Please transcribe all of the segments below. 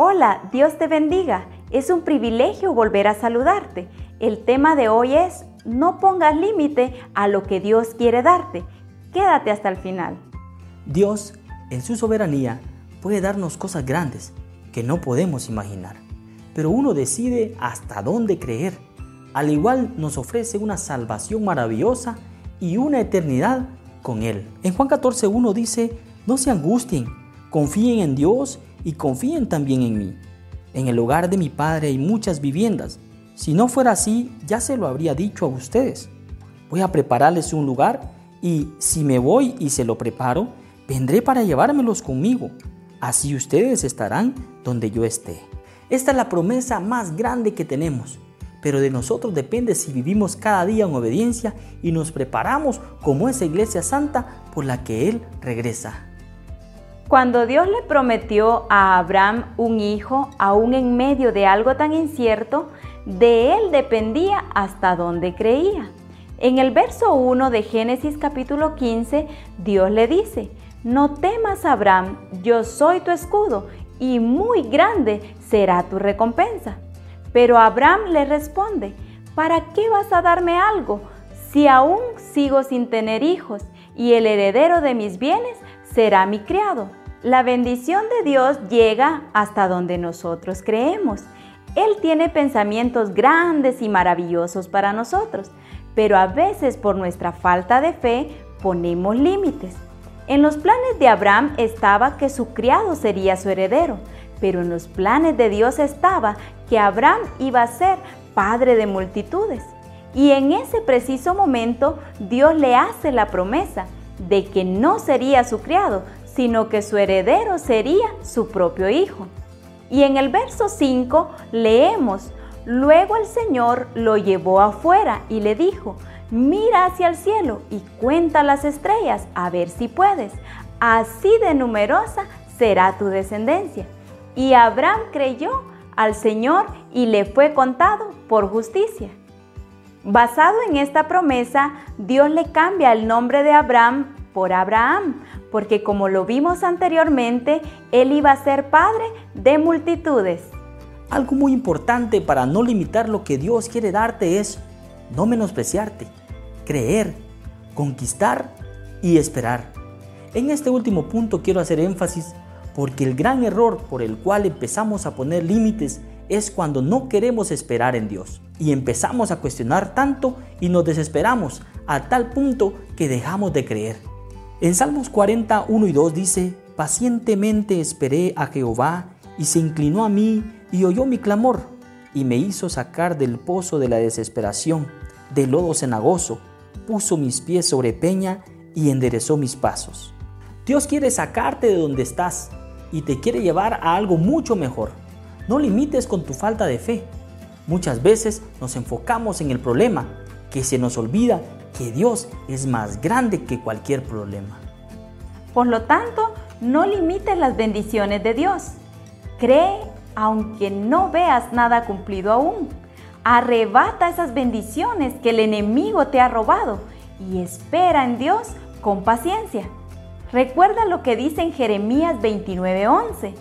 Hola, Dios te bendiga. Es un privilegio volver a saludarte. El tema de hoy es, no pongas límite a lo que Dios quiere darte. Quédate hasta el final. Dios, en su soberanía, puede darnos cosas grandes que no podemos imaginar. Pero uno decide hasta dónde creer. Al igual nos ofrece una salvación maravillosa y una eternidad con Él. En Juan 14.1 dice, no se angustien, confíen en Dios y confíen también en mí. En el hogar de mi Padre hay muchas viviendas. Si no fuera así, ya se lo habría dicho a ustedes. Voy a prepararles un lugar y si me voy y se lo preparo, vendré para llevármelos conmigo. Así ustedes estarán donde yo esté. Esta es la promesa más grande que tenemos, pero de nosotros depende si vivimos cada día en obediencia y nos preparamos como esa iglesia santa por la que Él regresa. Cuando Dios le prometió a Abraham un hijo, aún en medio de algo tan incierto, de él dependía hasta donde creía. En el verso 1 de Génesis capítulo 15, Dios le dice, no temas Abraham, yo soy tu escudo y muy grande será tu recompensa. Pero Abraham le responde, ¿para qué vas a darme algo si aún sigo sin tener hijos y el heredero de mis bienes será mi criado? La bendición de Dios llega hasta donde nosotros creemos. Él tiene pensamientos grandes y maravillosos para nosotros, pero a veces por nuestra falta de fe ponemos límites. En los planes de Abraham estaba que su criado sería su heredero, pero en los planes de Dios estaba que Abraham iba a ser padre de multitudes. Y en ese preciso momento Dios le hace la promesa de que no sería su criado, sino que su heredero sería su propio hijo. Y en el verso 5 leemos, luego el Señor lo llevó afuera y le dijo, mira hacia el cielo y cuenta las estrellas a ver si puedes, así de numerosa será tu descendencia. Y Abraham creyó al Señor y le fue contado por justicia. Basado en esta promesa, Dios le cambia el nombre de Abraham por Abraham, porque como lo vimos anteriormente, él iba a ser padre de multitudes. Algo muy importante para no limitar lo que Dios quiere darte es no menospreciarte, creer, conquistar y esperar. En este último punto quiero hacer énfasis porque el gran error por el cual empezamos a poner límites es cuando no queremos esperar en Dios y empezamos a cuestionar tanto y nos desesperamos a tal punto que dejamos de creer. En Salmos 40, 1 y 2 dice, pacientemente esperé a Jehová y se inclinó a mí y oyó mi clamor y me hizo sacar del pozo de la desesperación, del lodo cenagoso, puso mis pies sobre peña y enderezó mis pasos. Dios quiere sacarte de donde estás y te quiere llevar a algo mucho mejor. No limites con tu falta de fe. Muchas veces nos enfocamos en el problema, que se nos olvida que Dios es más grande que cualquier problema. Por lo tanto, no limites las bendiciones de Dios. Cree aunque no veas nada cumplido aún. Arrebata esas bendiciones que el enemigo te ha robado y espera en Dios con paciencia. Recuerda lo que dice en Jeremías 29:11,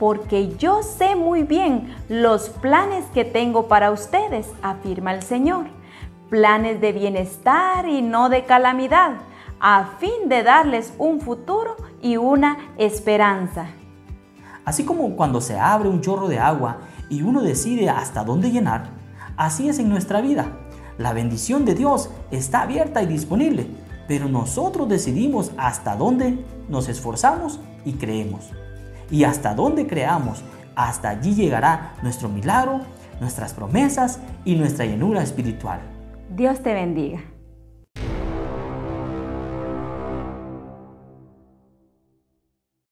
porque yo sé muy bien los planes que tengo para ustedes, afirma el Señor planes de bienestar y no de calamidad, a fin de darles un futuro y una esperanza. Así como cuando se abre un chorro de agua y uno decide hasta dónde llenar, así es en nuestra vida. La bendición de Dios está abierta y disponible, pero nosotros decidimos hasta dónde nos esforzamos y creemos. Y hasta dónde creamos, hasta allí llegará nuestro milagro, nuestras promesas y nuestra llenura espiritual. Dios te bendiga.